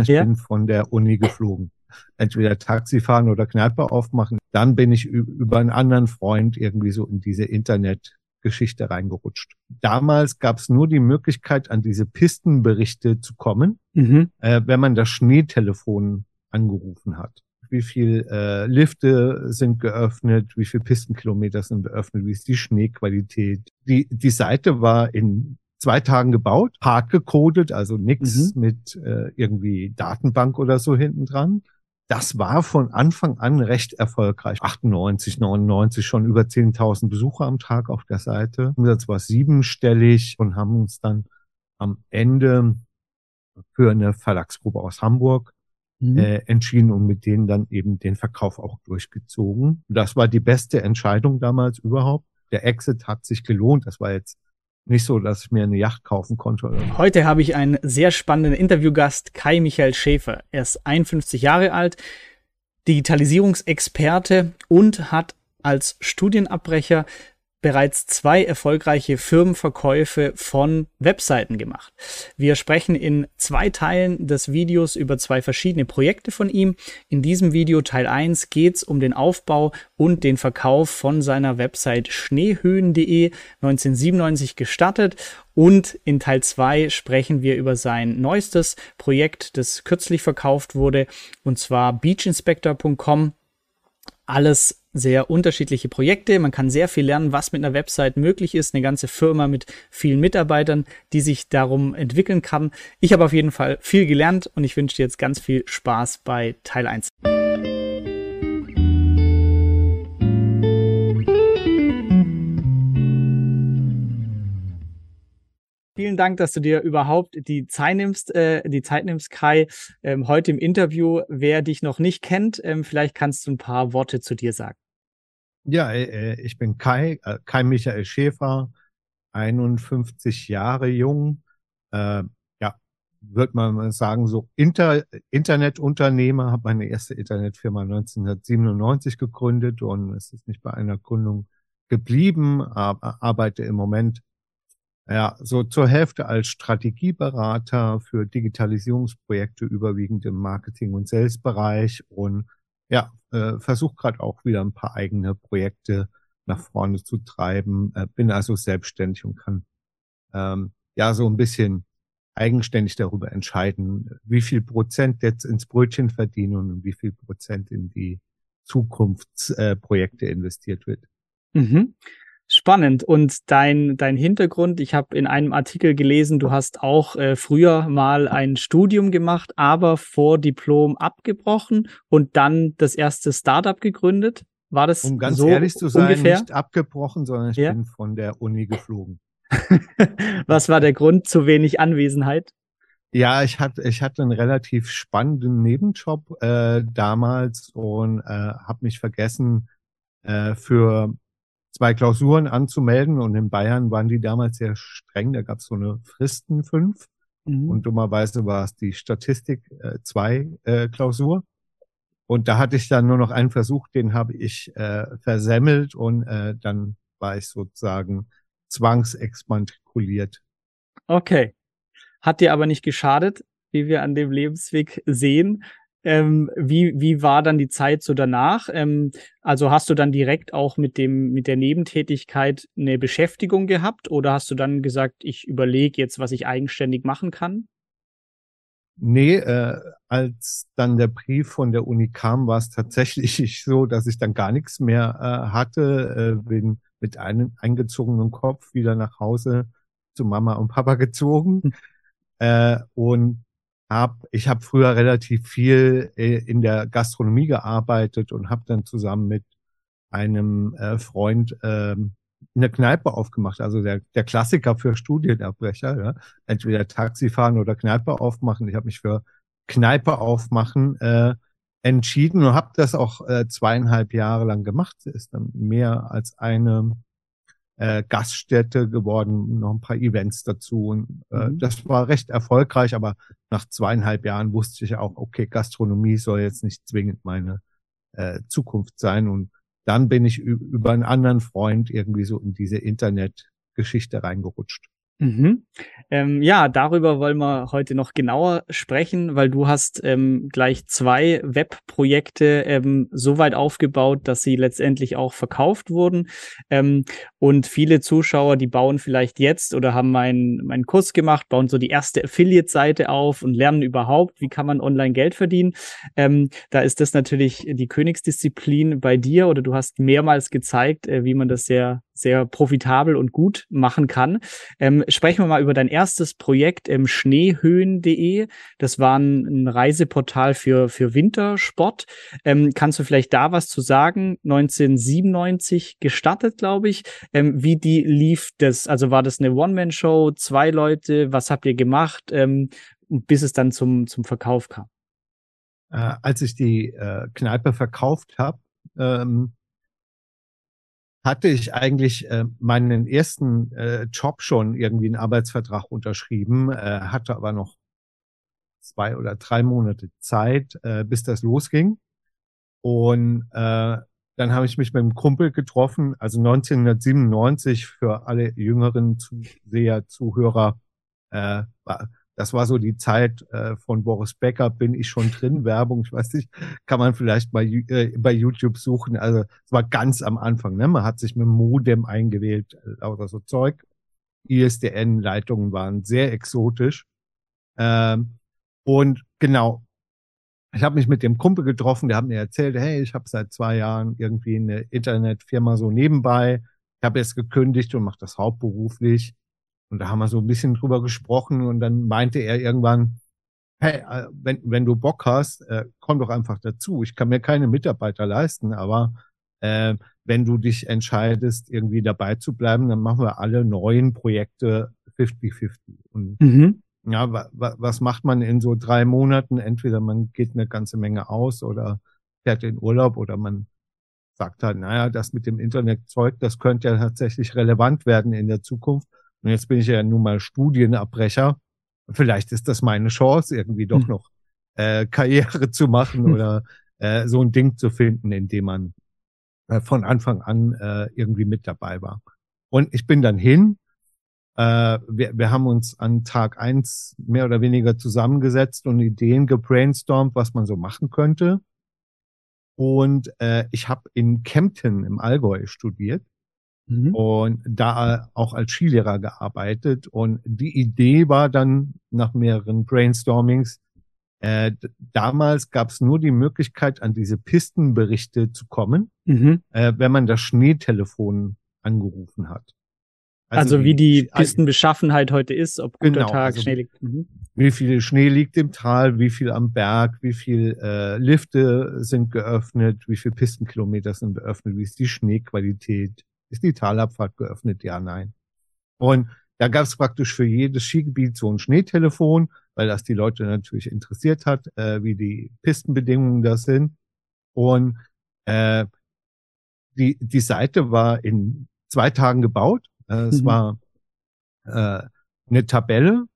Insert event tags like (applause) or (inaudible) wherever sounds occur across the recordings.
Ich ja. bin von der Uni geflogen. Entweder Taxi fahren oder Kneipe aufmachen. Dann bin ich über einen anderen Freund irgendwie so in diese Internetgeschichte reingerutscht. Damals gab es nur die Möglichkeit, an diese Pistenberichte zu kommen, mhm. äh, wenn man das Schneetelefon angerufen hat. Wie viel äh, Lifte sind geöffnet, wie viel Pistenkilometer sind geöffnet, wie ist die Schneequalität. Die, die Seite war in zwei Tagen gebaut, hart gecodet, also nichts mhm. mit äh, irgendwie Datenbank oder so hinten dran. Das war von Anfang an recht erfolgreich. 98, 99 schon über 10.000 Besucher am Tag auf der Seite. Umsatz war siebenstellig und haben uns dann am Ende für eine Verlagsgruppe aus Hamburg mhm. äh, entschieden und mit denen dann eben den Verkauf auch durchgezogen. Das war die beste Entscheidung damals überhaupt. Der Exit hat sich gelohnt. Das war jetzt nicht so, dass ich mir eine Yacht kaufen konnte. Heute habe ich einen sehr spannenden Interviewgast, Kai Michael Schäfer. Er ist 51 Jahre alt, Digitalisierungsexperte und hat als Studienabbrecher bereits zwei erfolgreiche Firmenverkäufe von Webseiten gemacht. Wir sprechen in zwei Teilen des Videos über zwei verschiedene Projekte von ihm. In diesem Video Teil 1 geht es um den Aufbau und den Verkauf von seiner Website schneehöhen.de 1997 gestartet und in Teil 2 sprechen wir über sein neuestes Projekt, das kürzlich verkauft wurde, und zwar beachinspector.com. Alles sehr unterschiedliche Projekte. Man kann sehr viel lernen, was mit einer Website möglich ist. Eine ganze Firma mit vielen Mitarbeitern, die sich darum entwickeln kann. Ich habe auf jeden Fall viel gelernt und ich wünsche dir jetzt ganz viel Spaß bei Teil 1. Vielen Dank, dass du dir überhaupt die Zeit nimmst, äh, die Zeit nimmst, Kai, ähm, heute im Interview. Wer dich noch nicht kennt, ähm, vielleicht kannst du ein paar Worte zu dir sagen. Ja, äh, ich bin Kai, äh, Kai Michael Schäfer, 51 Jahre jung. Äh, ja, würde man sagen, so Inter Internetunternehmer, habe meine erste Internetfirma 1997 gegründet und es ist nicht bei einer Gründung geblieben, aber arbeite im Moment ja, so zur Hälfte als Strategieberater für Digitalisierungsprojekte überwiegend im Marketing- und Sales-Bereich und ja, äh, versuche gerade auch wieder ein paar eigene Projekte nach vorne zu treiben. Äh, bin also selbstständig und kann ähm, ja so ein bisschen eigenständig darüber entscheiden, wie viel Prozent jetzt ins Brötchen verdienen und wie viel Prozent in die Zukunftsprojekte äh, investiert wird. Mhm. Spannend. Und dein, dein Hintergrund, ich habe in einem Artikel gelesen, du hast auch äh, früher mal ein Studium gemacht, aber vor Diplom abgebrochen und dann das erste Startup gegründet. War das Um ganz so ehrlich zu sein, ungefähr? nicht abgebrochen, sondern ich ja? bin von der Uni geflogen. (laughs) Was war der Grund? Zu wenig Anwesenheit? Ja, ich hatte, ich hatte einen relativ spannenden Nebenjob äh, damals und äh, habe mich vergessen, äh, für zwei Klausuren anzumelden und in Bayern waren die damals sehr streng. Da gab es so eine Fristen fünf mhm. und dummerweise war es die Statistik äh, zwei äh, Klausur. Und da hatte ich dann nur noch einen Versuch, den habe ich äh, versemmelt und äh, dann war ich sozusagen zwangsexmatrikuliert. Okay. Hat dir aber nicht geschadet, wie wir an dem Lebensweg sehen. Ähm, wie, wie war dann die Zeit so danach? Ähm, also hast du dann direkt auch mit dem, mit der Nebentätigkeit eine Beschäftigung gehabt oder hast du dann gesagt, ich überlege jetzt, was ich eigenständig machen kann? Nee, äh, als dann der Brief von der Uni kam, war es tatsächlich (laughs) so, dass ich dann gar nichts mehr äh, hatte, äh, bin mit einem eingezogenen Kopf wieder nach Hause zu Mama und Papa gezogen. Hm. Äh, und hab, ich habe früher relativ viel äh, in der Gastronomie gearbeitet und habe dann zusammen mit einem äh, Freund äh, eine Kneipe aufgemacht. Also der, der Klassiker für Studienabbrecher. Ja? Entweder Taxi fahren oder Kneipe aufmachen. Ich habe mich für Kneipe aufmachen äh, entschieden und habe das auch äh, zweieinhalb Jahre lang gemacht. Ist dann mehr als eine äh, Gaststätte geworden, noch ein paar Events dazu. Und, äh, mhm. Das war recht erfolgreich, aber nach zweieinhalb Jahren wusste ich auch, okay, Gastronomie soll jetzt nicht zwingend meine äh, Zukunft sein. Und dann bin ich über einen anderen Freund irgendwie so in diese Internetgeschichte reingerutscht. Mhm. Ähm, ja, darüber wollen wir heute noch genauer sprechen, weil du hast ähm, gleich zwei Webprojekte ähm, so weit aufgebaut, dass sie letztendlich auch verkauft wurden. Ähm, und viele Zuschauer, die bauen vielleicht jetzt oder haben meinen meinen Kurs gemacht, bauen so die erste Affiliate-Seite auf und lernen überhaupt, wie kann man online Geld verdienen. Ähm, da ist das natürlich die Königsdisziplin bei dir oder du hast mehrmals gezeigt, äh, wie man das sehr sehr profitabel und gut machen kann. Ähm, sprechen wir mal über dein erstes Projekt im schneehöhen.de. Das war ein, ein, Reiseportal für, für Wintersport. Ähm, kannst du vielleicht da was zu sagen? 1997 gestartet, glaube ich. Ähm, wie die lief das? Also war das eine One-Man-Show, zwei Leute? Was habt ihr gemacht, ähm, bis es dann zum, zum Verkauf kam? Äh, als ich die äh, Kneipe verkauft habe, ähm, hatte ich eigentlich äh, meinen ersten äh, Job schon irgendwie einen Arbeitsvertrag unterschrieben, äh, hatte aber noch zwei oder drei Monate Zeit, äh, bis das losging. Und äh, dann habe ich mich mit einem Kumpel getroffen, also 1997 für alle jüngeren Zuseher, Zuhörer, äh, das war so die Zeit äh, von Boris Becker, bin ich schon drin, (laughs) Werbung, ich weiß nicht, kann man vielleicht bei, äh, bei YouTube suchen. Also es war ganz am Anfang, ne? Man hat sich mit Modem eingewählt, äh, lauter so Zeug. ISDN-Leitungen waren sehr exotisch. Ähm, und genau, ich habe mich mit dem Kumpel getroffen, der hat mir erzählt, hey, ich habe seit zwei Jahren irgendwie eine Internetfirma so nebenbei. Ich habe jetzt gekündigt und mache das hauptberuflich. Und da haben wir so ein bisschen drüber gesprochen und dann meinte er irgendwann, hey, äh, wenn, wenn du Bock hast, äh, komm doch einfach dazu. Ich kann mir keine Mitarbeiter leisten, aber äh, wenn du dich entscheidest, irgendwie dabei zu bleiben, dann machen wir alle neuen Projekte 50-50. Und mhm. Ja, wa, wa, was macht man in so drei Monaten? Entweder man geht eine ganze Menge aus oder fährt in Urlaub oder man sagt halt, naja, das mit dem Internetzeug, das könnte ja tatsächlich relevant werden in der Zukunft. Und jetzt bin ich ja nun mal Studienabbrecher. Vielleicht ist das meine Chance, irgendwie doch hm. noch äh, Karriere zu machen hm. oder äh, so ein Ding zu finden, in dem man äh, von Anfang an äh, irgendwie mit dabei war. Und ich bin dann hin. Äh, wir, wir haben uns an Tag eins mehr oder weniger zusammengesetzt und Ideen gebrainstormt, was man so machen könnte. Und äh, ich habe in Kempten im Allgäu studiert Mhm. Und da auch als Skilehrer gearbeitet. Und die Idee war dann nach mehreren Brainstormings, äh, damals gab es nur die Möglichkeit, an diese Pistenberichte zu kommen, mhm. äh, wenn man das Schneetelefon angerufen hat. Also, also wie die Pistenbeschaffenheit heute ist, ob guter genau, Tag, also Schnee liegt. Mhm. Wie viel Schnee liegt im Tal, wie viel am Berg, wie viel äh, Lifte sind geöffnet, wie viel Pistenkilometer sind geöffnet, wie ist die Schneequalität, ist die Talabfahrt geöffnet? Ja, nein. Und da gab es praktisch für jedes Skigebiet so ein Schneetelefon, weil das die Leute natürlich interessiert hat, äh, wie die Pistenbedingungen da sind. Und äh, die, die Seite war in zwei Tagen gebaut. Äh, es mhm. war äh, eine Tabelle,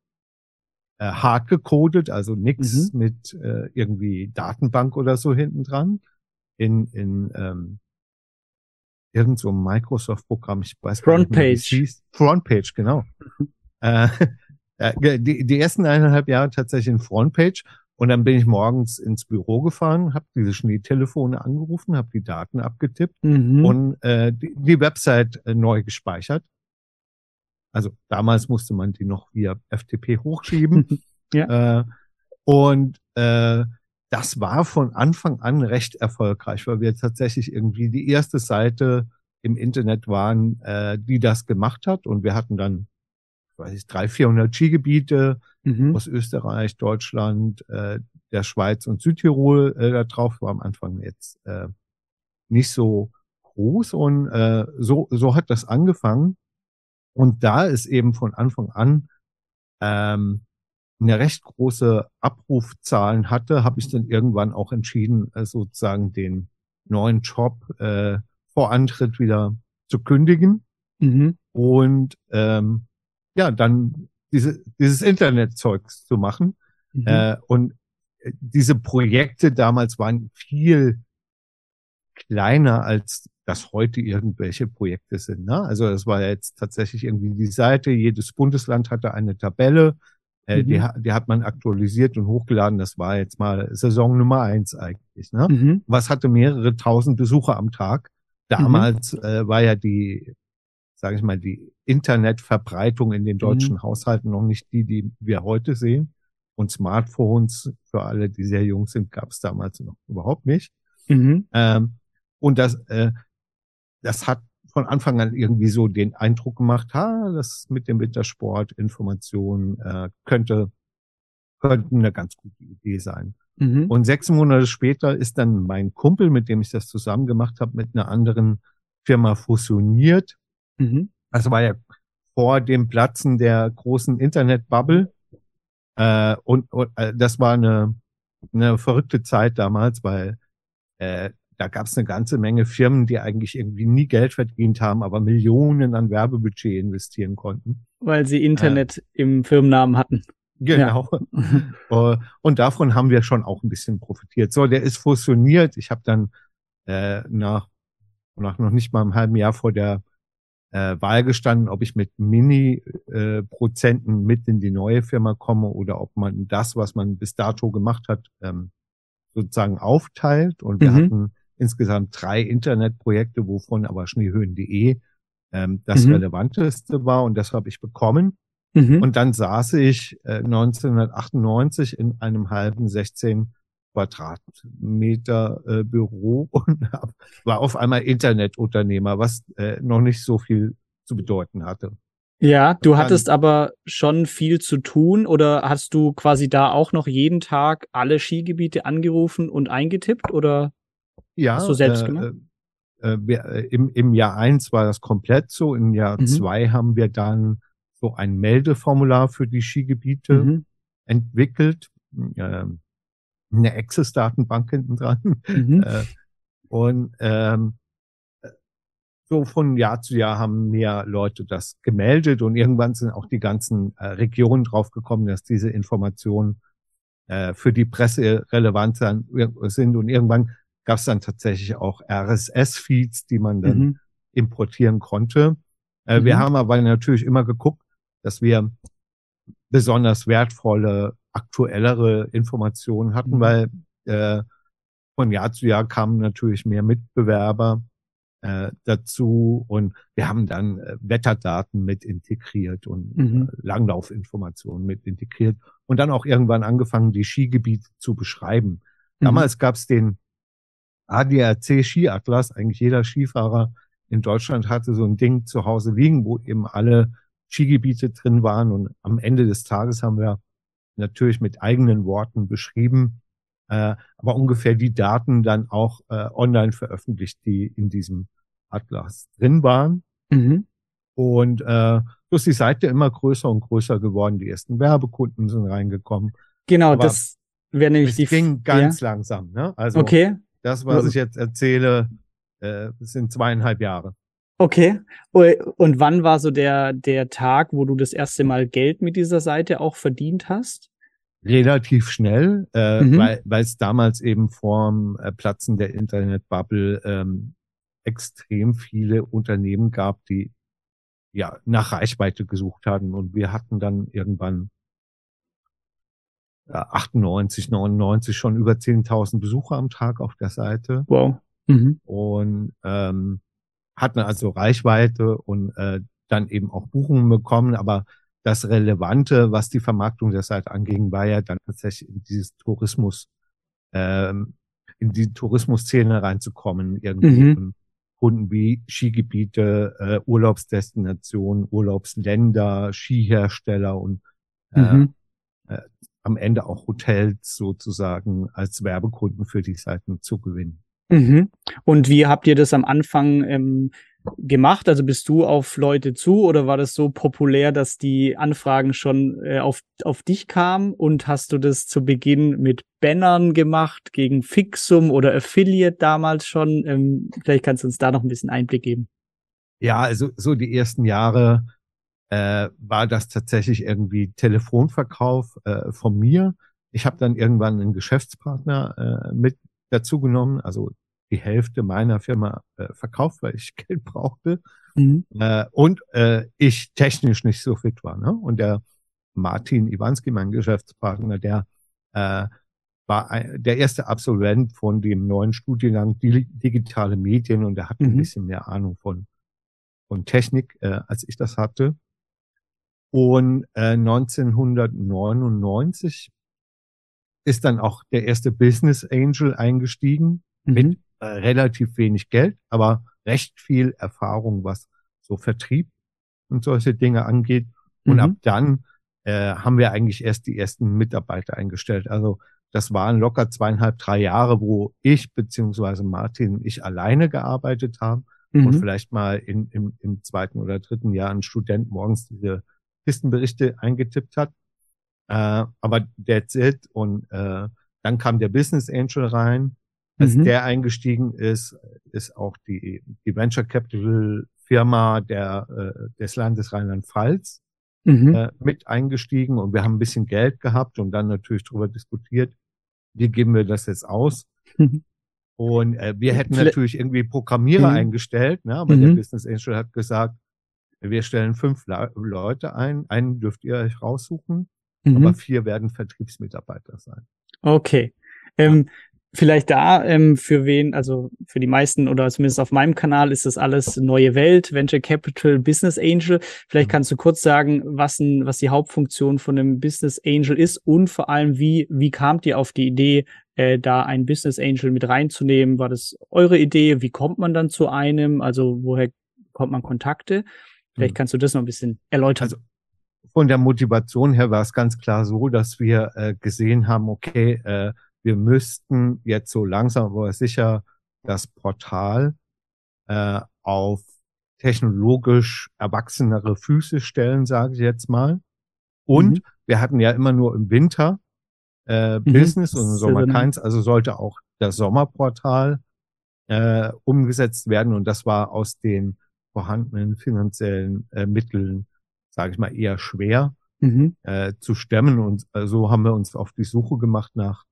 äh, hart gecodet, also nichts mhm. mit äh, irgendwie Datenbank oder so hinten dran. In, in ähm, irgend so Microsoft-Programm, ich weiß Frontpage. Nicht, Frontpage, genau. Mhm. äh, (laughs) äh die, die ersten eineinhalb Jahre tatsächlich in Frontpage und dann bin ich morgens ins Büro gefahren, habe diese Schneetelefone angerufen, habe die Daten abgetippt mhm. und äh, die, die Website äh, neu gespeichert. Also damals musste man die noch via FTP hochschieben. (laughs) ja. äh, und äh, das war von Anfang an recht erfolgreich, weil wir tatsächlich irgendwie die erste Seite im Internet waren, äh, die das gemacht hat. Und wir hatten dann, weiß ich, 300, 400 Skigebiete mhm. aus Österreich, Deutschland, äh, der Schweiz und Südtirol äh, da drauf. War am Anfang jetzt äh, nicht so groß und äh, so, so hat das angefangen. Und da ist eben von Anfang an ähm, eine recht große Abrufzahlen hatte, habe ich dann irgendwann auch entschieden, äh, sozusagen den neuen Job äh, vor Antritt wieder zu kündigen mhm. und ähm, ja, dann diese, dieses Internetzeugs zu machen. Mhm. Äh, und äh, diese Projekte damals waren viel kleiner als dass heute irgendwelche Projekte sind. Ne? Also das war jetzt tatsächlich irgendwie die Seite, jedes Bundesland hatte eine Tabelle, äh, mhm. die, die hat man aktualisiert und hochgeladen. Das war jetzt mal Saison Nummer eins eigentlich. Ne? Mhm. Was hatte mehrere tausend Besucher am Tag. Damals mhm. äh, war ja die, sage ich mal, die Internetverbreitung in den deutschen mhm. Haushalten noch nicht die, die wir heute sehen. Und Smartphones, für alle, die sehr jung sind, gab es damals noch überhaupt nicht. Mhm. Ähm, und das, äh, das hat von Anfang an irgendwie so den Eindruck gemacht, ha, das mit dem Wintersport, Informationen äh, könnte, könnte eine ganz gute Idee sein. Mhm. Und sechs Monate später ist dann mein Kumpel, mit dem ich das zusammen gemacht habe, mit einer anderen Firma fusioniert. Mhm. Das war ja vor dem Platzen der großen Internetbubble. Äh, und, und äh, das war eine, eine verrückte Zeit damals, weil äh, da gab es eine ganze Menge Firmen, die eigentlich irgendwie nie Geld verdient haben, aber Millionen an Werbebudget investieren konnten. Weil sie Internet äh, im Firmennamen hatten. Genau. Ja. (laughs) und davon haben wir schon auch ein bisschen profitiert. So, der ist fusioniert. Ich habe dann äh, nach, nach noch nicht mal einem halben Jahr vor der äh, Wahl gestanden, ob ich mit Mini-Prozenten äh, mit in die neue Firma komme oder ob man das, was man bis dato gemacht hat, ähm, sozusagen aufteilt. Und wir mhm. hatten insgesamt drei Internetprojekte, wovon aber schneehöhen.de ähm, das mhm. relevanteste war und das habe ich bekommen. Mhm. Und dann saß ich äh, 1998 in einem halben 16 Quadratmeter äh, Büro (laughs) und hab, war auf einmal Internetunternehmer, was äh, noch nicht so viel zu bedeuten hatte. Ja, du dann, hattest aber schon viel zu tun oder hast du quasi da auch noch jeden Tag alle Skigebiete angerufen und eingetippt oder? Ja, Hast du selbst äh, gemacht? Äh, wir, äh, im, Im Jahr eins war das komplett so. Im Jahr mhm. zwei haben wir dann so ein Meldeformular für die Skigebiete mhm. entwickelt. Äh, eine Access-Datenbank hinten dran. Mhm. (laughs) Äh, und ähm, so von Jahr zu Jahr haben mehr Leute das gemeldet und irgendwann sind auch die ganzen äh, Regionen draufgekommen, dass diese Informationen äh, für die Presse relevant sind und irgendwann gab es dann tatsächlich auch RSS-Feeds, die man dann mhm. importieren konnte. Äh, mhm. Wir haben aber natürlich immer geguckt, dass wir besonders wertvolle, aktuellere Informationen hatten, mhm. weil äh, von Jahr zu Jahr kamen natürlich mehr Mitbewerber äh, dazu und wir haben dann äh, Wetterdaten mit integriert und mhm. äh, Langlaufinformationen mit integriert und dann auch irgendwann angefangen, die Skigebiete zu beschreiben. Mhm. Damals gab es den ADAC Skiatlas, eigentlich jeder Skifahrer in Deutschland hatte so ein Ding zu Hause liegen, wo eben alle Skigebiete drin waren. Und am Ende des Tages haben wir natürlich mit eigenen Worten beschrieben, äh, aber ungefähr die Daten dann auch äh, online veröffentlicht, die in diesem Atlas drin waren. Mhm. Und äh, so ist die Seite immer größer und größer geworden. Die ersten Werbekunden sind reingekommen. Genau, aber das wäre nämlich die. ging ganz ja. langsam. Ne? Also okay. Das, was ich jetzt erzähle, äh, sind zweieinhalb Jahre. Okay. Und wann war so der, der Tag, wo du das erste Mal Geld mit dieser Seite auch verdient hast? Relativ schnell, äh, mhm. weil es damals eben vorm äh, Platzen der Internetbubble ähm, extrem viele Unternehmen gab, die ja nach Reichweite gesucht hatten. Und wir hatten dann irgendwann 98, 99 schon über 10.000 Besucher am Tag auf der Seite. Wow. Mhm. Und ähm, hatten also Reichweite und äh, dann eben auch Buchungen bekommen. Aber das Relevante, was die Vermarktung der Seite anging, war ja dann tatsächlich in dieses Tourismus, ähm, in die Tourismusszene reinzukommen, irgendwie. Mhm. Kunden wie Skigebiete, äh, Urlaubsdestinationen, Urlaubsländer, Skihersteller und äh, mhm. äh, am Ende auch Hotels sozusagen als Werbekunden für die Seiten zu gewinnen. Mhm. Und wie habt ihr das am Anfang ähm, gemacht? Also bist du auf Leute zu oder war das so populär, dass die Anfragen schon äh, auf, auf dich kamen? Und hast du das zu Beginn mit Bannern gemacht, gegen Fixum oder Affiliate damals schon? Ähm, vielleicht kannst du uns da noch ein bisschen Einblick geben. Ja, also so die ersten Jahre äh, war das tatsächlich irgendwie Telefonverkauf äh, von mir. Ich habe dann irgendwann einen Geschäftspartner äh, mit dazu genommen, also die Hälfte meiner Firma äh, verkauft, weil ich (laughs) Geld brauchte mhm. äh, und äh, ich technisch nicht so fit war. Ne? Und der Martin Iwanski, mein Geschäftspartner, der äh, war ein, der erste Absolvent von dem neuen Studiengang Digitale Medien und er hat mhm. ein bisschen mehr Ahnung von, von Technik, äh, als ich das hatte. Und äh, 1999 ist dann auch der erste Business Angel eingestiegen mhm. mit äh, relativ wenig Geld, aber recht viel Erfahrung, was so Vertrieb und solche Dinge angeht. Und mhm. ab dann äh, haben wir eigentlich erst die ersten Mitarbeiter eingestellt. Also das waren locker zweieinhalb, drei Jahre, wo ich beziehungsweise Martin ich alleine gearbeitet haben mhm. und vielleicht mal in, im, im zweiten oder dritten Jahr ein Student morgens diese Pistenberichte eingetippt hat. Äh, aber that's it. Und äh, dann kam der Business Angel rein. Als mhm. der eingestiegen ist, ist auch die, die Venture Capital Firma der, äh, des Landes Rheinland-Pfalz mhm. äh, mit eingestiegen und wir haben ein bisschen Geld gehabt und dann natürlich darüber diskutiert, wie geben wir das jetzt aus. Mhm. Und äh, wir hätten natürlich irgendwie Programmierer mhm. eingestellt, ne? aber der mhm. Business Angel hat gesagt, wir stellen fünf Le Leute ein, einen dürft ihr euch raussuchen, aber mhm. vier werden Vertriebsmitarbeiter sein. Okay. Ähm, Vielleicht da ähm, für wen, also für die meisten oder zumindest auf meinem Kanal ist das alles neue Welt, Venture Capital, Business Angel. Vielleicht mhm. kannst du kurz sagen, was, ein, was die Hauptfunktion von einem Business Angel ist und vor allem, wie, wie kamt ihr auf die Idee, äh, da ein Business Angel mit reinzunehmen? War das eure Idee? Wie kommt man dann zu einem? Also woher kommt man Kontakte? Vielleicht mhm. kannst du das noch ein bisschen erläutern. Also von der Motivation her war es ganz klar so, dass wir äh, gesehen haben, okay, äh, wir müssten jetzt so langsam aber sicher das Portal äh, auf technologisch erwachsenere Füße stellen, sage ich jetzt mal. Und mhm. wir hatten ja immer nur im Winter äh, mhm. Business und im Sommer keins, also sollte auch das Sommerportal äh, umgesetzt werden und das war aus den vorhandenen finanziellen äh, Mitteln, sage ich mal, eher schwer mhm. äh, zu stemmen und äh, so haben wir uns auf die Suche gemacht nach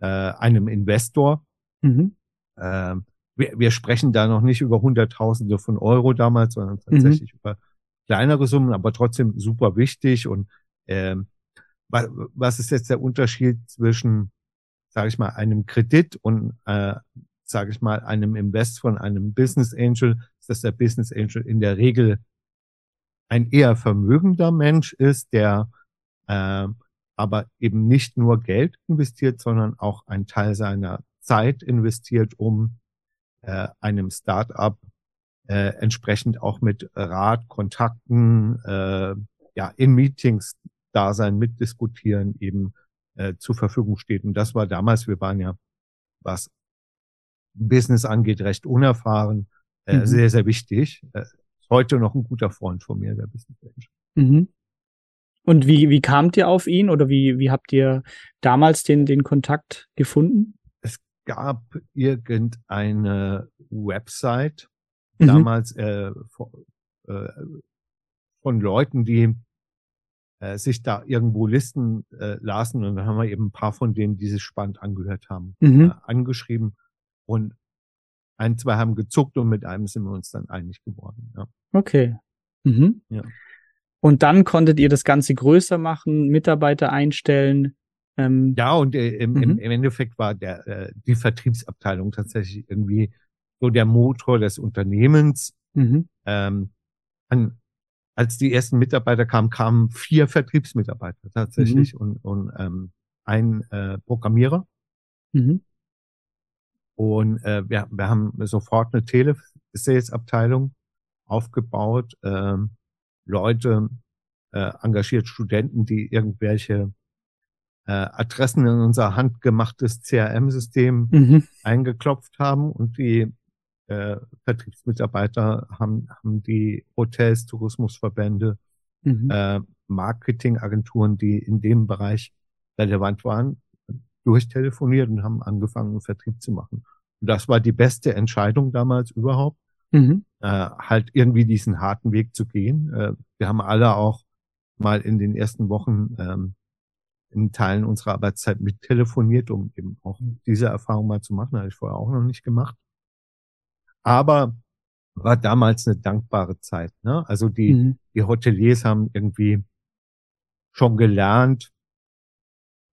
äh, einem Investor. Mhm. Äh, wir, wir sprechen da noch nicht über Hunderttausende von Euro damals, sondern mhm. tatsächlich mhm. über kleinere Summen, aber trotzdem super wichtig. Und was, was ist jetzt der Unterschied zwischen, sage ich mal, einem Kredit und, äh, sage ich mal, einem Invest von einem Business Angel? Dass der Business Angel in der Regel ein eher vermögender Mensch ist, der äh, aber eben nicht nur Geld investiert, sondern auch einen Teil seiner Zeit investiert, um äh, einem Startup äh, entsprechend auch mit Rat, Kontakten, äh, ja, in Meetings da sein, mitdiskutieren eben äh, zur Verfügung steht. Und das war damals, wir waren ja, was Business angeht, recht unerfahren, äh, mhm. sehr, sehr wichtig. Äh, heute noch ein guter Freund von mir, der Business Angel. Mhm. Und wie, wie kamt ihr auf ihn oder wie, wie habt ihr damals den, den Kontakt gefunden? Es gab irgendeine Website, mhm. damals äh, von, äh, von Leuten, die äh, sich da irgendwo Listen äh, lasen und dann haben wir eben ein paar von denen, die sich spannend angehört haben, mhm. äh, angeschrieben und ein, zwei haben gezuckt und mit einem sind wir uns dann einig geworden. Ja. Okay. Mhm. Ja. Und dann konntet ihr das Ganze größer machen, Mitarbeiter einstellen. Ähm, ja, und äh, im, mhm. im Endeffekt war der, äh, die Vertriebsabteilung tatsächlich irgendwie so der Motor des Unternehmens. Mhm. Ähm, an, als die ersten Mitarbeiter kamen, kamen vier Vertriebsmitarbeiter tatsächlich mhm. und, und ähm, ein äh, Programmierer. Mhm. Und äh, wir, wir haben sofort eine Telesales-Abteilung aufgebaut. Ähm, Leute, äh, engagiert Studenten, die irgendwelche äh, Adressen in unser handgemachtes CRM-System mhm. eingeklopft haben und die äh, Vertriebsmitarbeiter haben, haben die Hotels, Tourismusverbände, mhm. äh, Marketingagenturen, die in dem Bereich relevant waren, durchtelefoniert und haben angefangen, einen Vertrieb zu machen. Und das war die beste Entscheidung damals überhaupt, mhm. äh, halt irgendwie diesen harten Weg zu gehen. Äh, wir haben alle auch mal in den ersten Wochen ähm, in Teilen unserer Arbeitszeit mit telefoniert, um eben auch diese Erfahrung mal zu machen. Habe ich vorher auch noch nicht gemacht. Aber war damals eine dankbare Zeit. Ne? Also die, mhm. die Hoteliers haben irgendwie schon gelernt,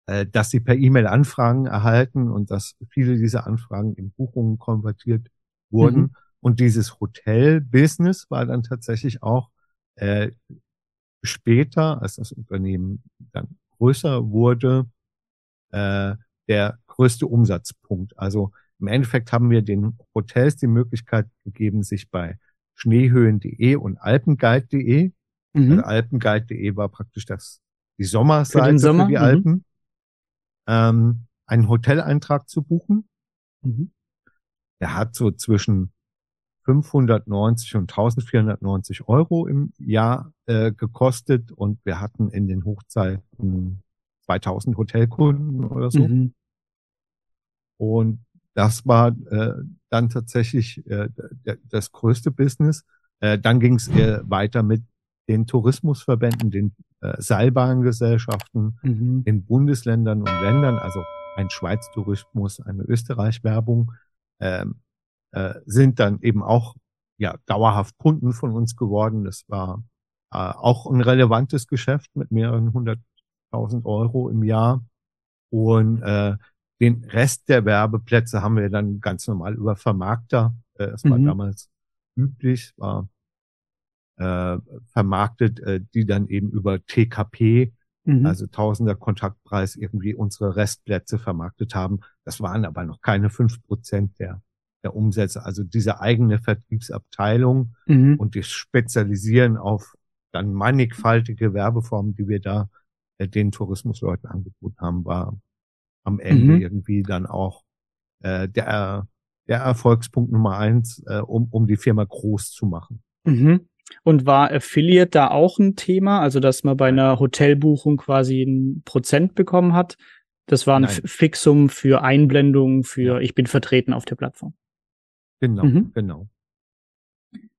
äh, dass sie per E-Mail Anfragen erhalten und dass viele dieser Anfragen in Buchungen konvertiert wurden. Mhm. Und dieses Hotel-Business war dann tatsächlich auch äh, später, als das Unternehmen dann größer wurde, äh, der größte Umsatzpunkt. Also im Endeffekt haben wir den Hotels die Möglichkeit gegeben, sich bei schneehöhen.de und alpenguide.de, mhm. also alpenguide.de war praktisch das die Sommerseite für, Sommer? für die mhm. Alpen, ähm, einen Hoteleintrag zu buchen. Mhm. Der hat so zwischen 590 und 1490 Euro im Jahr äh, gekostet und wir hatten in den Hochzeiten 2000 Hotelkunden oder so. Mhm. Und das war äh, dann tatsächlich äh, das größte Business. Äh, dann ging es äh, weiter mit den Tourismusverbänden, den äh, Seilbahngesellschaften mhm. in Bundesländern und Ländern, also ein Schweiz Tourismus, eine Österreich Werbung, ähm, äh, sind dann eben auch ja dauerhaft Kunden von uns geworden. Das war äh, auch ein relevantes Geschäft mit mehreren hunderttausend Euro im Jahr. Und äh, den Rest der Werbeplätze haben wir dann ganz normal über Vermarkter. Äh, es war mhm. damals üblich, war äh, vermarktet, äh, die dann eben über TKP, mhm. also Tausender Kontaktpreis, irgendwie unsere Restplätze vermarktet haben. Das waren aber noch keine fünf Prozent der, der Umsätze. Also diese eigene Vertriebsabteilung mhm. und das Spezialisieren auf dann mannigfaltige Werbeformen, die wir da äh, den Tourismusleuten angeboten haben, war am Ende mhm. irgendwie dann auch äh, der, der Erfolgspunkt Nummer eins, äh, um, um die Firma groß zu machen. Mhm. Und war Affiliate da auch ein Thema? Also, dass man bei einer Hotelbuchung quasi ein Prozent bekommen hat? Das war ein Nein. Fixum für Einblendungen, für ich bin vertreten auf der Plattform. Genau, mhm. genau.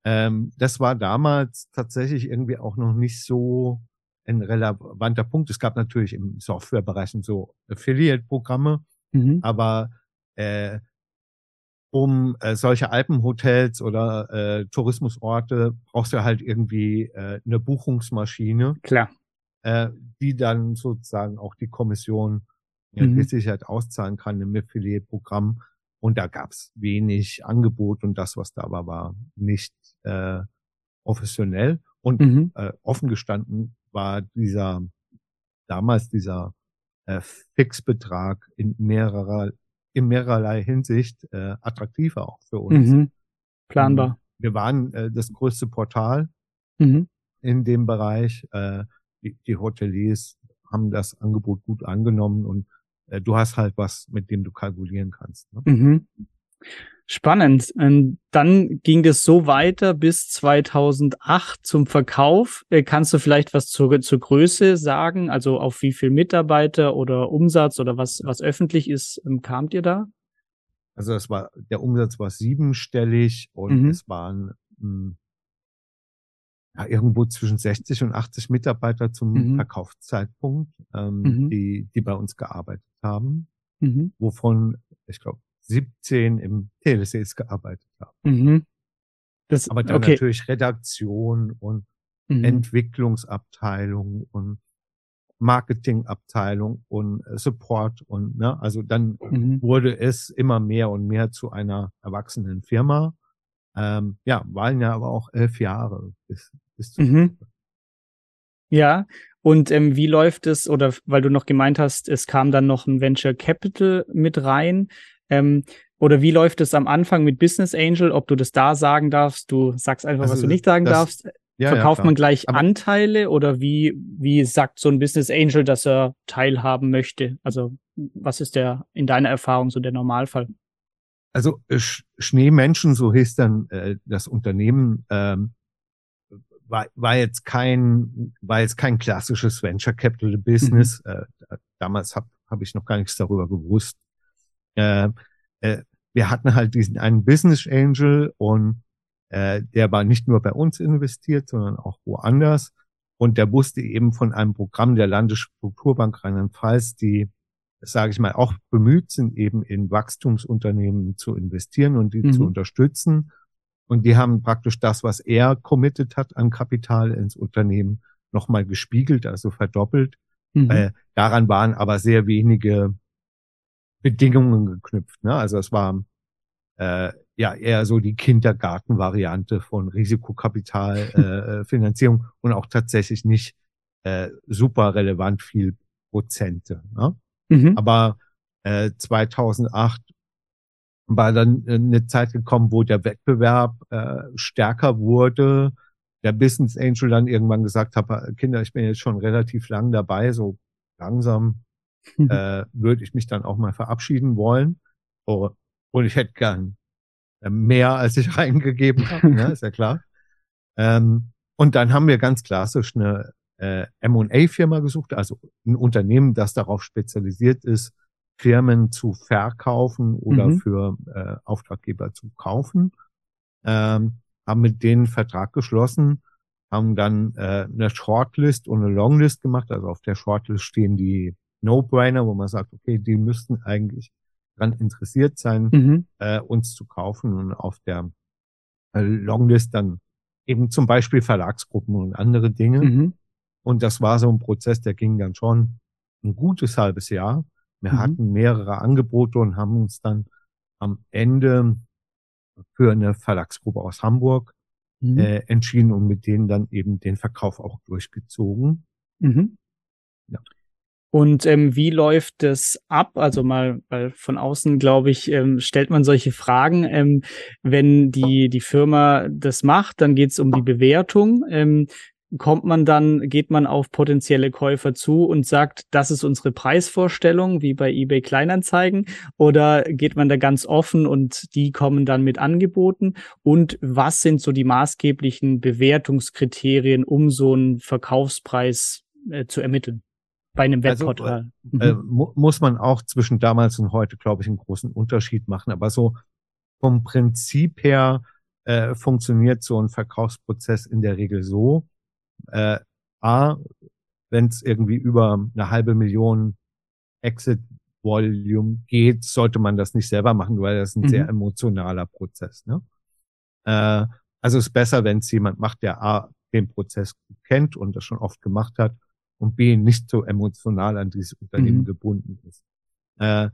Ähm, das war damals tatsächlich irgendwie auch noch nicht so ein relevanter Punkt. Es gab natürlich im Softwarebereich so Affiliate-Programme, mhm. aber äh, um äh, solche Alpenhotels oder äh, Tourismusorte brauchst du halt irgendwie äh, eine Buchungsmaschine. Klar. Äh, die dann sozusagen auch die Kommission ja, mhm. mit Sicherheit auszahlen kann im Affiliate-Programm. Und da gab's wenig Angebot und das, was da war, war nicht äh, professionell. Und mhm. äh, offen gestanden war dieser damals dieser äh, Fixbetrag in mehrerer in mehrerlei Hinsicht äh, attraktiver auch für uns. Mhm. Planbar. Ähm, wir waren äh, das größte Portal mhm. in dem Bereich. Äh, die, die Hoteliers haben das Angebot gut angenommen und äh, du hast halt was, mit dem du kalkulieren kannst. Ne? Mhm. Spannend. Und dann ging das so weiter bis 2008 zum Verkauf. Äh, kannst du vielleicht was zur, zur Größe sagen? Also auf wie viel Mitarbeiter oder Umsatz oder was, was öffentlich ist, ähm, kamt ihr da? Also es war, der Umsatz war siebenstellig und mhm. es waren mh, hm, ja, irgendwo zwischen 60 und 80 Mitarbeiter zum mhm. Verkaufszeitpunkt, ähm, mhm. die, die bei uns gearbeitet haben, mhm. wovon, ich glaube, 17 im Telesales gearbeitet habe. Mhm. Das, Aber dann okay. natürlich Redaktion und mhm. Entwicklungsabteilung und Marketingabteilung und äh, Support und ne, also dann mhm. wurde es immer mehr und mehr zu einer erwachsenen Firma. Ähm, ja, waren ja aber auch elf Jahre bis, bis zu mhm. Ja, und ähm, wie läuft es, oder weil du noch gemeint hast, es kam dann noch ein Venture Capital mit rein. Ähm, oder wie läuft es am Anfang mit Business Angel, ob du das da sagen darfst? Du sagst einfach, also, was du nicht sagen das, darfst. Ja, Verkauft ja, man gleich Aber Anteile oder wie, wie sagt so ein Business Angel, dass er teilhaben möchte? Also was ist der in deiner Erfahrung so der Normalfall? Also Sch Schneemenschen, so hieß dann äh, das Unternehmen, ähm, war, war jetzt kein war jetzt kein klassisches Venture Capital Business. Mhm. Äh, damals habe hab ich noch gar nichts darüber gewusst. Äh, äh, wir hatten halt diesen einen Business Angel und äh, der war nicht nur bei uns investiert, sondern auch woanders. Und der wusste eben von einem Programm der Landesstrukturbank Rheinland-Pfalz, die, sage ich mal, auch bemüht sind, eben in Wachstumsunternehmen zu investieren und die mhm. zu unterstützen. Und die haben praktisch das, was er committed hat an Kapital ins Unternehmen, nochmal gespiegelt, also verdoppelt. Mhm. Äh, daran waren aber sehr wenige Bedingungen geknüpft. Ne? Also es war äh, ja eher so die Kindergartenvariante von Risikokapitalfinanzierung (laughs) äh, und auch tatsächlich nicht äh, super relevant viel Prozente. Ne? Mhm. Aber äh, 2008 war dann eine Zeit gekommen, wo der Wettbewerb äh, stärker wurde. Der Business Angel dann irgendwann gesagt hat, Kinder, ich bin jetzt schon relativ lang dabei, so langsam mhm. äh, würde ich mich dann auch mal verabschieden wollen. Oh, und ich hätte gern äh, mehr, als ich (laughs) reingegeben habe, ne, ist ja klar. Ähm, und dann haben wir ganz klassisch eine äh, M&A-Firma gesucht, also ein Unternehmen, das darauf spezialisiert ist, Firmen zu verkaufen oder mhm. für äh, Auftraggeber zu kaufen. Ähm, haben mit denen Vertrag geschlossen, haben dann äh, eine Shortlist und eine Longlist gemacht. Also auf der Shortlist stehen die No-Brainer, wo man sagt, okay, die müssten eigentlich dran interessiert sein, mhm. äh, uns zu kaufen und auf der äh, Longlist dann eben zum Beispiel Verlagsgruppen und andere Dinge. Mhm. Und das war so ein Prozess, der ging dann schon ein gutes halbes Jahr. Wir mhm. hatten mehrere Angebote und haben uns dann am Ende für eine Verlagsgruppe aus Hamburg mhm. äh, entschieden und mit denen dann eben den Verkauf auch durchgezogen. Mhm. Ja. Und ähm, wie läuft das ab? Also mal, weil von außen, glaube ich, ähm, stellt man solche Fragen. Ähm, wenn die, die Firma das macht, dann geht es um die Bewertung. Ähm, kommt man dann, geht man auf potenzielle Käufer zu und sagt, das ist unsere Preisvorstellung, wie bei eBay Kleinanzeigen, oder geht man da ganz offen und die kommen dann mit Angeboten? Und was sind so die maßgeblichen Bewertungskriterien, um so einen Verkaufspreis äh, zu ermitteln? Bei einem Webportal. Also, äh, mu muss man auch zwischen damals und heute, glaube ich, einen großen Unterschied machen. Aber so vom Prinzip her äh, funktioniert so ein Verkaufsprozess in der Regel so. Äh, A, wenn es irgendwie über eine halbe Million Exit Volume geht, sollte man das nicht selber machen, weil das ein mhm. sehr emotionaler Prozess. Ne? Äh, also ist besser, wenn es jemand macht, der A, den Prozess kennt und das schon oft gemacht hat und B nicht so emotional an dieses Unternehmen mhm. gebunden ist. Äh,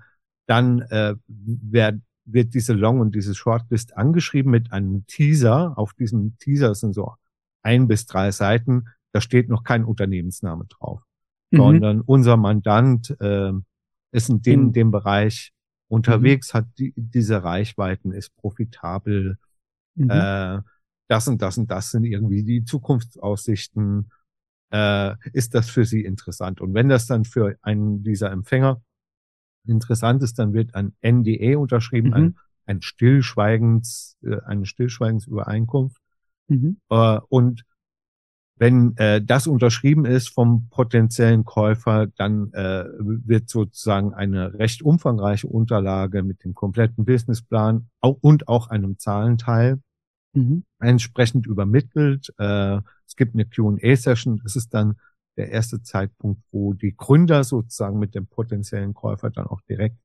dann äh, wird, wird diese Long- und diese Shortlist angeschrieben mit einem Teaser. Auf diesem Teaser sind so ein bis drei Seiten. Da steht noch kein Unternehmensname drauf, mhm. sondern unser Mandant äh, ist in dem, mhm. dem Bereich unterwegs, hat die, diese Reichweiten, ist profitabel. Mhm. Äh, das und das und das sind irgendwie die Zukunftsaussichten äh, ist das für Sie interessant. Und wenn das dann für einen dieser Empfänger interessant ist, dann wird ein NDE unterschrieben, mhm. ein, ein Stillschweigens, äh, eine Stillschweigensübereinkunft. Mhm. Äh, und wenn äh, das unterschrieben ist vom potenziellen Käufer, dann äh, wird sozusagen eine recht umfangreiche Unterlage mit dem kompletten Businessplan auch, und auch einem Zahlenteil mhm. entsprechend übermittelt. Äh, es gibt eine Q&A-Session. Das ist dann der erste Zeitpunkt, wo die Gründer sozusagen mit dem potenziellen Käufer dann auch direkt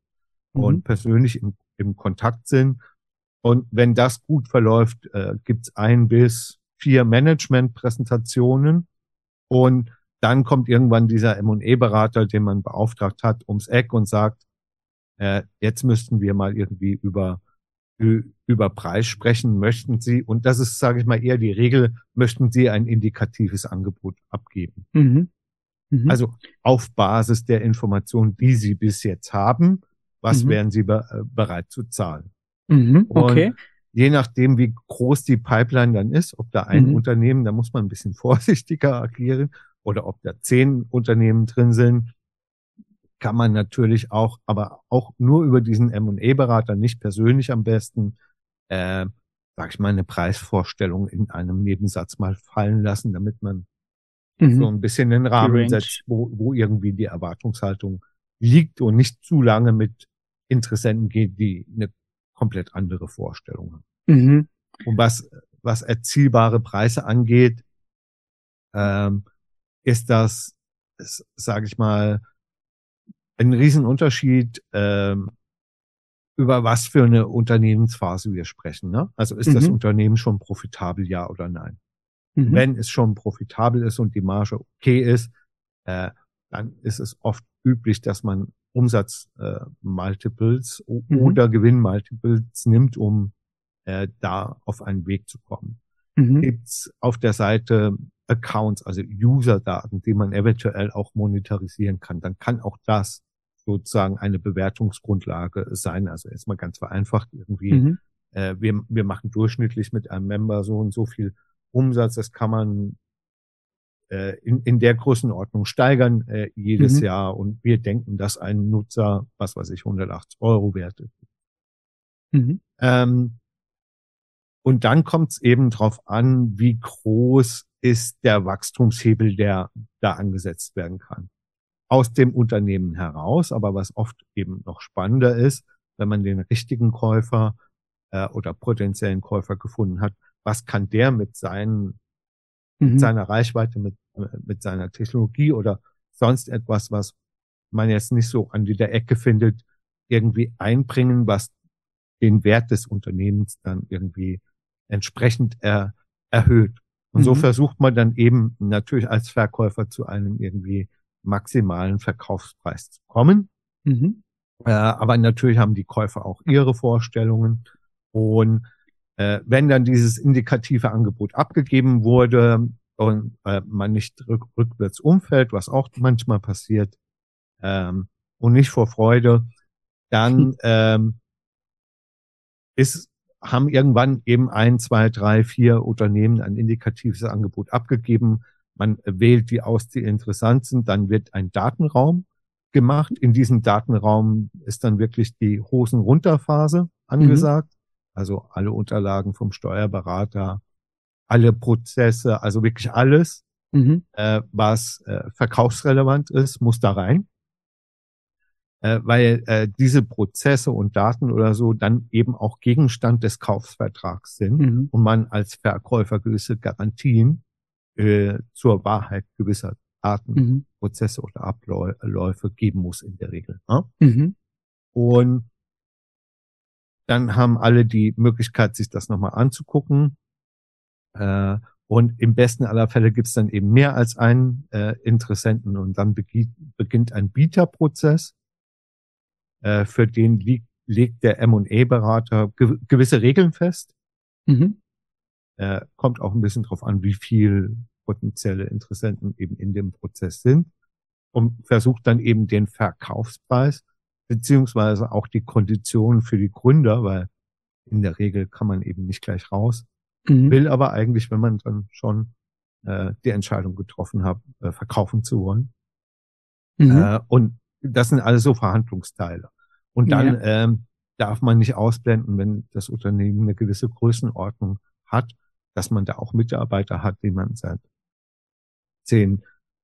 mhm. und persönlich im, im, Kontakt sind. Und wenn das gut verläuft, äh, gibt es ein bis vier Management-Präsentationen und dann kommt irgendwann dieser M&E-Berater, den man beauftragt hat, ums Eck und sagt, äh, jetzt müssten wir mal irgendwie über über Preis sprechen, möchten Sie, und das ist, sage ich mal, eher die Regel, möchten Sie ein indikatives Angebot abgeben. Mhm. Mhm. Also auf Basis der Informationen, die Sie bis jetzt haben, was mhm. wären Sie be äh, bereit zu zahlen? Mhm. Okay. Und je nachdem, wie groß die Pipeline dann ist, ob da ein mhm. Unternehmen, da muss man ein bisschen (laughs) vorsichtiger agieren, oder ob da zehn Unternehmen drin sind, kann man natürlich auch, aber auch nur über diesen M&A-Berater, nicht persönlich am besten, äh, sag ich mal, eine Preisvorstellung in einem Nebensatz mal fallen lassen, damit man mhm. so ein bisschen den Rahmen setzt, wo, wo irgendwie die Erwartungshaltung liegt und nicht zu lange mit Interessenten geht, die eine komplett andere Vorstellung haben. Mhm. Und was, was erzielbare Preise angeht, ähm, ist das, sage ich mal, ein Riesenunterschied, ähm, über was für eine Unternehmensphase wir sprechen. Ne? Also ist mhm. das Unternehmen schon profitabel, ja oder nein? Mhm. Wenn es schon profitabel ist und die Marge okay ist, äh, dann ist es oft üblich, dass man Umsatzmultiples äh, mhm. oder Gewinnmultiples nimmt, um äh, da auf einen Weg zu kommen. Mhm. Gibt's auf der Seite Accounts, also User-Daten, die man eventuell auch monetarisieren kann, dann kann auch das sozusagen eine Bewertungsgrundlage sein. Also erstmal ganz vereinfacht irgendwie, mhm. äh, wir, wir machen durchschnittlich mit einem Member so und so viel Umsatz, das kann man äh, in, in der Größenordnung steigern äh, jedes mhm. Jahr und wir denken, dass ein Nutzer, was weiß ich, 180 Euro wert ist. Mhm. Ähm, und dann kommt es eben drauf an, wie groß ist der Wachstumshebel, der da angesetzt werden kann. Aus dem Unternehmen heraus, aber was oft eben noch spannender ist, wenn man den richtigen Käufer äh, oder potenziellen Käufer gefunden hat, was kann der mit seinen mhm. mit seiner Reichweite, mit, mit seiner Technologie oder sonst etwas, was man jetzt nicht so an der Ecke findet, irgendwie einbringen, was den Wert des Unternehmens dann irgendwie entsprechend er, erhöht. Und mhm. so versucht man dann eben natürlich als Verkäufer zu einem irgendwie maximalen Verkaufspreis zu kommen. Mhm. Äh, aber natürlich haben die Käufer auch ihre Vorstellungen. Und äh, wenn dann dieses indikative Angebot abgegeben wurde und äh, man nicht rück rückwärts umfällt, was auch manchmal passiert, ähm, und nicht vor Freude, dann (laughs) ähm, ist haben irgendwann eben ein, zwei, drei, vier Unternehmen ein indikatives Angebot abgegeben. Man wählt die aus, die interessant sind. Dann wird ein Datenraum gemacht. In diesem Datenraum ist dann wirklich die Hosen-Runter-Phase angesagt. Mhm. Also alle Unterlagen vom Steuerberater, alle Prozesse, also wirklich alles, mhm. äh, was äh, verkaufsrelevant ist, muss da rein äh, weil äh, diese Prozesse und Daten oder so dann eben auch Gegenstand des Kaufsvertrags sind mhm. und man als Verkäufer gewisse Garantien äh, zur Wahrheit gewisser Daten, mhm. Prozesse oder Abläufe geben muss in der Regel. Ne? Mhm. Und dann haben alle die Möglichkeit, sich das nochmal anzugucken. Äh, und im besten aller Fälle gibt es dann eben mehr als einen äh, Interessenten und dann beginnt ein Bieterprozess äh, für den liegt, legt der M&A-Berater ge gewisse Regeln fest. Mhm. Äh, kommt auch ein bisschen drauf an, wie viel potenzielle Interessenten eben in dem Prozess sind und versucht dann eben den Verkaufspreis beziehungsweise auch die Konditionen für die Gründer, weil in der Regel kann man eben nicht gleich raus, mhm. will aber eigentlich, wenn man dann schon äh, die Entscheidung getroffen hat, äh, verkaufen zu wollen. Mhm. Äh, und das sind alles so Verhandlungsteile. Und dann ja. ähm, darf man nicht ausblenden, wenn das Unternehmen eine gewisse Größenordnung hat, dass man da auch Mitarbeiter hat, die man seit 10,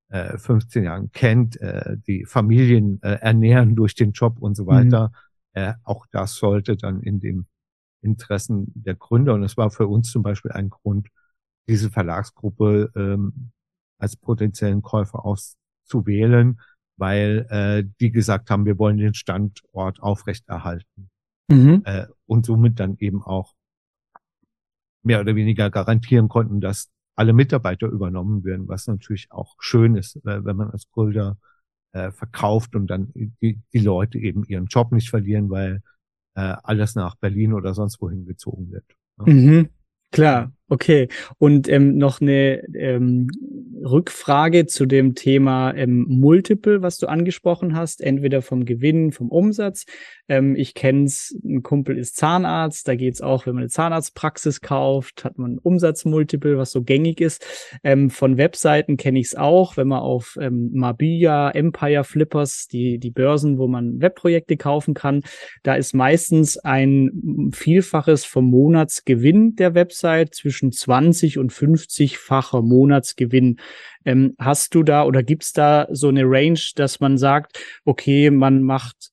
äh, 15 Jahren kennt, äh, die Familien äh, ernähren durch den Job und so weiter. Mhm. Äh, auch das sollte dann in den Interessen der Gründer, und es war für uns zum Beispiel ein Grund, diese Verlagsgruppe ähm, als potenziellen Käufer auszuwählen, weil äh, die gesagt haben, wir wollen den Standort aufrechterhalten mhm. äh, und somit dann eben auch mehr oder weniger garantieren konnten, dass alle Mitarbeiter übernommen werden, was natürlich auch schön ist, äh, wenn man als Gründer äh, verkauft und dann die, die Leute eben ihren Job nicht verlieren, weil äh, alles nach Berlin oder sonst wohin gezogen wird. Ne? Mhm. Klar, okay. Und ähm, noch eine ähm, Rückfrage zu dem Thema ähm, Multiple, was du angesprochen hast, entweder vom Gewinn, vom Umsatz. Ähm, ich kenne es, ein Kumpel ist Zahnarzt, da geht's auch, wenn man eine Zahnarztpraxis kauft, hat man Umsatzmultiple, was so gängig ist. Ähm, von Webseiten kenne ich es auch, wenn man auf ähm, Mabia, Empire Flippers, die, die Börsen, wo man Webprojekte kaufen kann, da ist meistens ein Vielfaches vom Monatsgewinn der Website zwischen 20 und 50-facher Monatsgewinn. Ähm, hast du da oder gibt's da so eine Range, dass man sagt, okay, man macht,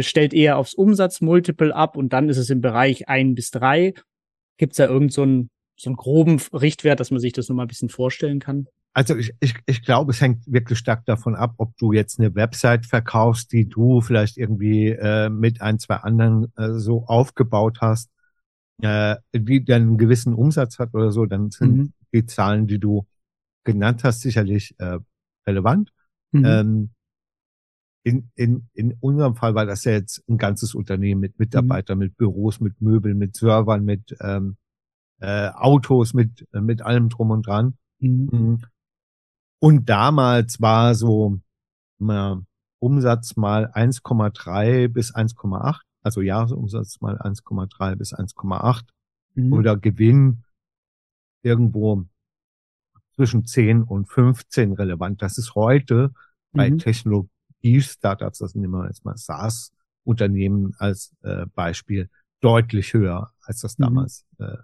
stellt eher aufs Umsatzmultiple ab und dann ist es im Bereich ein bis drei? Gibt's da irgend so so einen groben Richtwert, dass man sich das nochmal ein bisschen vorstellen kann? Also ich, ich, ich glaube, es hängt wirklich stark davon ab, ob du jetzt eine Website verkaufst, die du vielleicht irgendwie äh, mit ein, zwei anderen äh, so aufgebaut hast, äh, die dann einen gewissen Umsatz hat oder so, dann sind mhm. die Zahlen, die du genannt hast, sicherlich äh, relevant. Mhm. Ähm, in, in, in unserem Fall war das ja jetzt ein ganzes Unternehmen mit Mitarbeitern, mhm. mit Büros, mit Möbeln, mit Servern, mit ähm, äh, Autos, mit, äh, mit allem drum und dran. Mhm. mhm. Und damals war so na, Umsatz mal 1,3 bis 1,8, also Jahresumsatz mal 1,3 bis 1,8 mhm. oder Gewinn irgendwo zwischen 10 und 15 relevant. Das ist heute bei mhm. Technologie-Startups, das nehmen wir jetzt mal SaaS-Unternehmen als äh, Beispiel, deutlich höher, als das mhm. damals äh,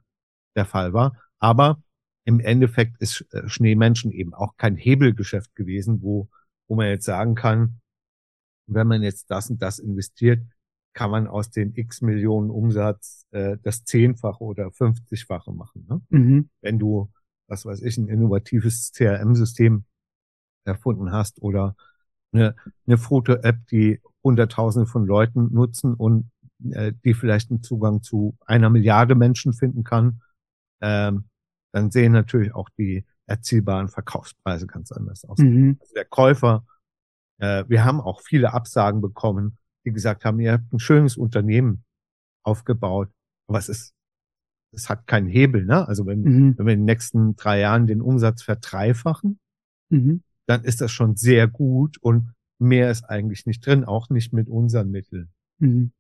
der Fall war. Aber im Endeffekt ist äh, Schneemenschen eben auch kein Hebelgeschäft gewesen, wo, wo man jetzt sagen kann, wenn man jetzt das und das investiert, kann man aus den x Millionen Umsatz äh, das Zehnfache oder 50-fache machen. Ne? Mhm. Wenn du, was weiß ich, ein innovatives CRM-System erfunden hast oder eine, eine Foto-App, die Hunderttausende von Leuten nutzen und äh, die vielleicht einen Zugang zu einer Milliarde Menschen finden kann, ähm, dann sehen natürlich auch die erzielbaren Verkaufspreise ganz anders aus. Mhm. Also der Käufer, äh, wir haben auch viele Absagen bekommen, die gesagt haben, ihr habt ein schönes Unternehmen aufgebaut, aber es ist, es hat keinen Hebel, ne? Also wenn, mhm. wenn wir in den nächsten drei Jahren den Umsatz verdreifachen, mhm. dann ist das schon sehr gut und mehr ist eigentlich nicht drin, auch nicht mit unseren Mitteln. Mhm.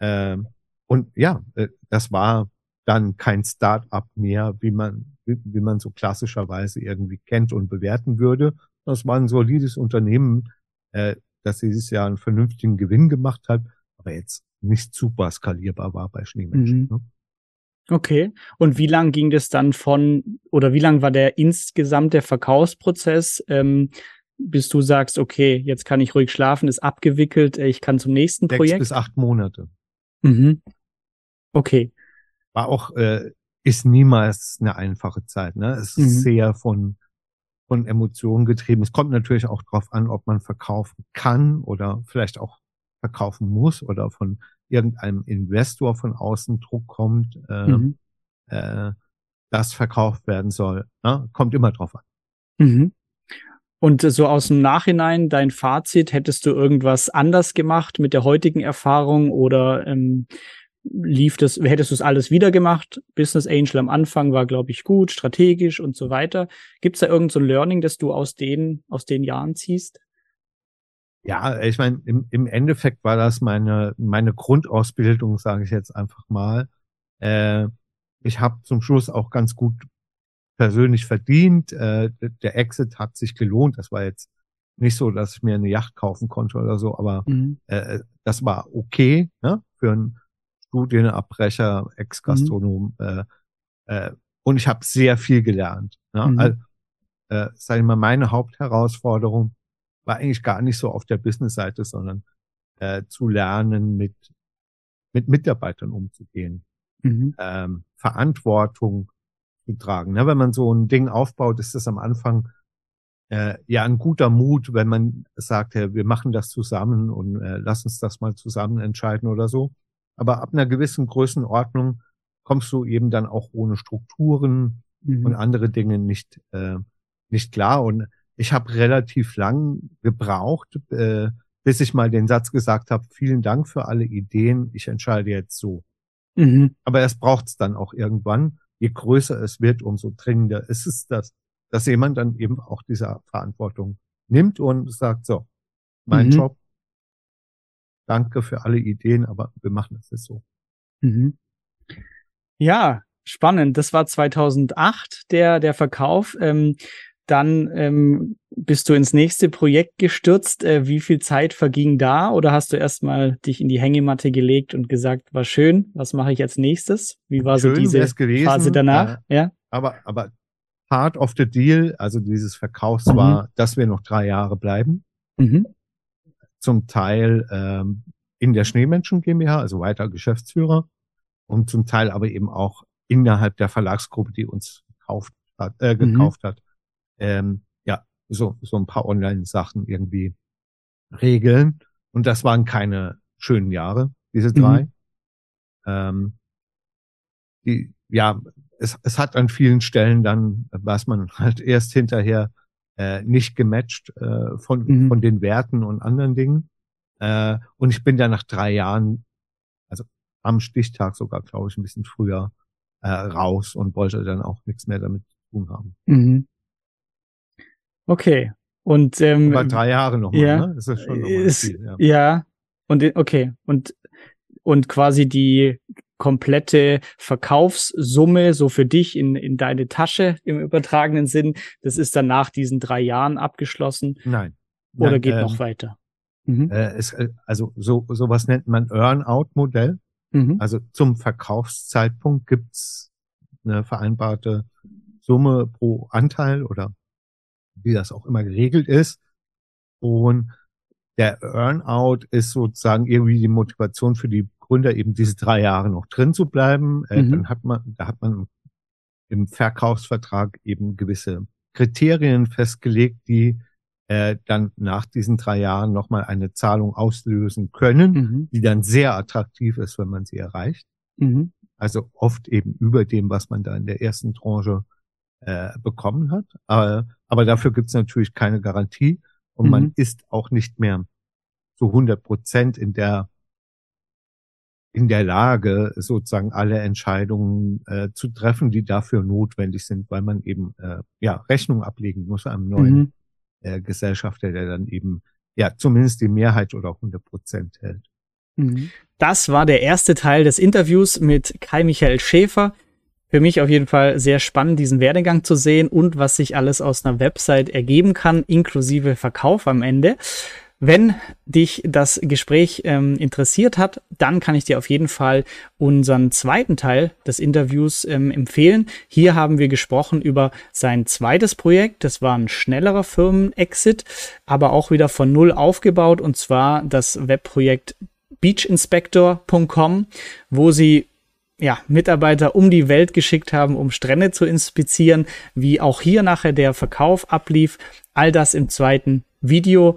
Ähm, und ja, äh, das war dann kein Start-up mehr, wie man, wie, wie man so klassischerweise irgendwie kennt und bewerten würde. Das war ein solides Unternehmen, äh, das dieses Jahr einen vernünftigen Gewinn gemacht hat, aber jetzt nicht super skalierbar war bei Schneemenschen. Mhm. Ne? Okay. Und wie lang ging das dann von, oder wie lang war der insgesamt der Verkaufsprozess, ähm, bis du sagst, okay, jetzt kann ich ruhig schlafen, ist abgewickelt, ich kann zum nächsten Sechs Projekt? bis acht Monate. Mhm. Okay war auch, äh, ist niemals eine einfache Zeit. Ne? Es ist mhm. sehr von, von Emotionen getrieben. Es kommt natürlich auch darauf an, ob man verkaufen kann oder vielleicht auch verkaufen muss oder von irgendeinem Investor von außen Druck kommt, äh, mhm. äh, das verkauft werden soll. Ne? Kommt immer drauf an. Mhm. Und so aus dem Nachhinein, dein Fazit, hättest du irgendwas anders gemacht mit der heutigen Erfahrung oder ähm, lief das, hättest du es alles wieder gemacht? Business Angel am Anfang war, glaube ich, gut, strategisch und so weiter. Gibt es da irgend so Learning, das du aus den, aus den Jahren ziehst? Ja, ich meine, im, im Endeffekt war das meine, meine Grundausbildung, sage ich jetzt einfach mal. Äh, ich habe zum Schluss auch ganz gut persönlich verdient. Äh, der Exit hat sich gelohnt. Das war jetzt nicht so, dass ich mir eine Yacht kaufen konnte oder so, aber mhm. äh, das war okay ne, für ein Studienabbrecher, Ex-Gastronom. Mhm. Äh, äh, und ich habe sehr viel gelernt. Ne? Mhm. Also, äh, sag ich mal, meine Hauptherausforderung war eigentlich gar nicht so auf der Business-Seite, sondern äh, zu lernen, mit, mit Mitarbeitern umzugehen, mhm. ähm, Verantwortung zu tragen. Ne? Wenn man so ein Ding aufbaut, ist das am Anfang äh, ja ein guter Mut, wenn man sagt, ja, wir machen das zusammen und äh, lass uns das mal zusammen entscheiden oder so. Aber ab einer gewissen Größenordnung kommst du eben dann auch ohne Strukturen mhm. und andere Dinge nicht, äh, nicht klar. Und ich habe relativ lang gebraucht, äh, bis ich mal den Satz gesagt habe, vielen Dank für alle Ideen, ich entscheide jetzt so. Mhm. Aber es braucht es dann auch irgendwann. Je größer es wird, umso dringender ist es, dass, dass jemand dann eben auch diese Verantwortung nimmt und sagt, so, mein mhm. Job, danke für alle Ideen, aber wir machen das jetzt so. Mhm. Ja, spannend. Das war 2008 der, der Verkauf. Ähm, dann ähm, bist du ins nächste Projekt gestürzt. Äh, wie viel Zeit verging da? Oder hast du erstmal dich in die Hängematte gelegt und gesagt, war schön, was mache ich als nächstes? Wie war schön so diese gewesen, Phase danach? Ja, ja. Aber, aber part of the deal, also dieses Verkaufs mhm. war, dass wir noch drei Jahre bleiben. Mhm zum Teil ähm, in der Schneemenschen GmbH, also weiter Geschäftsführer, und zum Teil aber eben auch innerhalb der Verlagsgruppe, die uns gekauft hat, äh, mhm. gekauft mhm. hat. ähm, ja, so, so ein paar Online-Sachen irgendwie regeln. Und das waren keine schönen Jahre, diese drei. Mhm. Ähm, die, ja, es, es hat an vielen Stellen dann, was man (laughs) halt erst hinterher äh, nicht gematcht äh, von, mhm. von den Werten und anderen Dingen. Äh, und ich bin ja nach drei Jahren, also am Stichtag sogar, glaube ich, ein bisschen früher äh, raus und wollte dann auch nichts mehr damit zu tun haben. Mhm. Okay. Und ähm, Aber drei Jahre noch mal, ja, ne? Das ist schon noch ist, viel, ja. ja. Und okay. Und und quasi die komplette Verkaufssumme so für dich in, in deine Tasche im übertragenen Sinn, das ist dann nach diesen drei Jahren abgeschlossen? Nein. Oder Nein, geht ähm, noch weiter? Mhm. Äh, es, äh, also so sowas nennt man Earn-out-Modell. Mhm. Also zum Verkaufszeitpunkt gibt's eine vereinbarte Summe pro Anteil oder wie das auch immer geregelt ist. Und der Earnout ist sozusagen irgendwie die Motivation für die Gründer, eben diese drei Jahre noch drin zu bleiben. Äh, mhm. Dann hat man, da hat man im Verkaufsvertrag eben gewisse Kriterien festgelegt, die äh, dann nach diesen drei Jahren nochmal eine Zahlung auslösen können, mhm. die dann sehr attraktiv ist, wenn man sie erreicht. Mhm. Also oft eben über dem, was man da in der ersten Tranche äh, bekommen hat. Aber, aber dafür gibt es natürlich keine Garantie und mhm. man ist auch nicht mehr zu 100 Prozent in der in der Lage, sozusagen alle Entscheidungen äh, zu treffen, die dafür notwendig sind, weil man eben äh, ja Rechnung ablegen muss einem neuen mhm. äh, Gesellschafter, der dann eben ja zumindest die Mehrheit oder 100 Prozent hält. Mhm. Das war der erste Teil des Interviews mit Kai Michael Schäfer. Für mich auf jeden Fall sehr spannend, diesen Werdegang zu sehen und was sich alles aus einer Website ergeben kann, inklusive Verkauf am Ende. Wenn dich das Gespräch ähm, interessiert hat, dann kann ich dir auf jeden Fall unseren zweiten Teil des Interviews ähm, empfehlen. Hier haben wir gesprochen über sein zweites Projekt. Das war ein schnellerer Firmen-Exit, aber auch wieder von Null aufgebaut und zwar das Webprojekt beachinspector.com, wo sie ja, Mitarbeiter um die Welt geschickt haben, um Strände zu inspizieren, wie auch hier nachher der Verkauf ablief. All das im zweiten Video.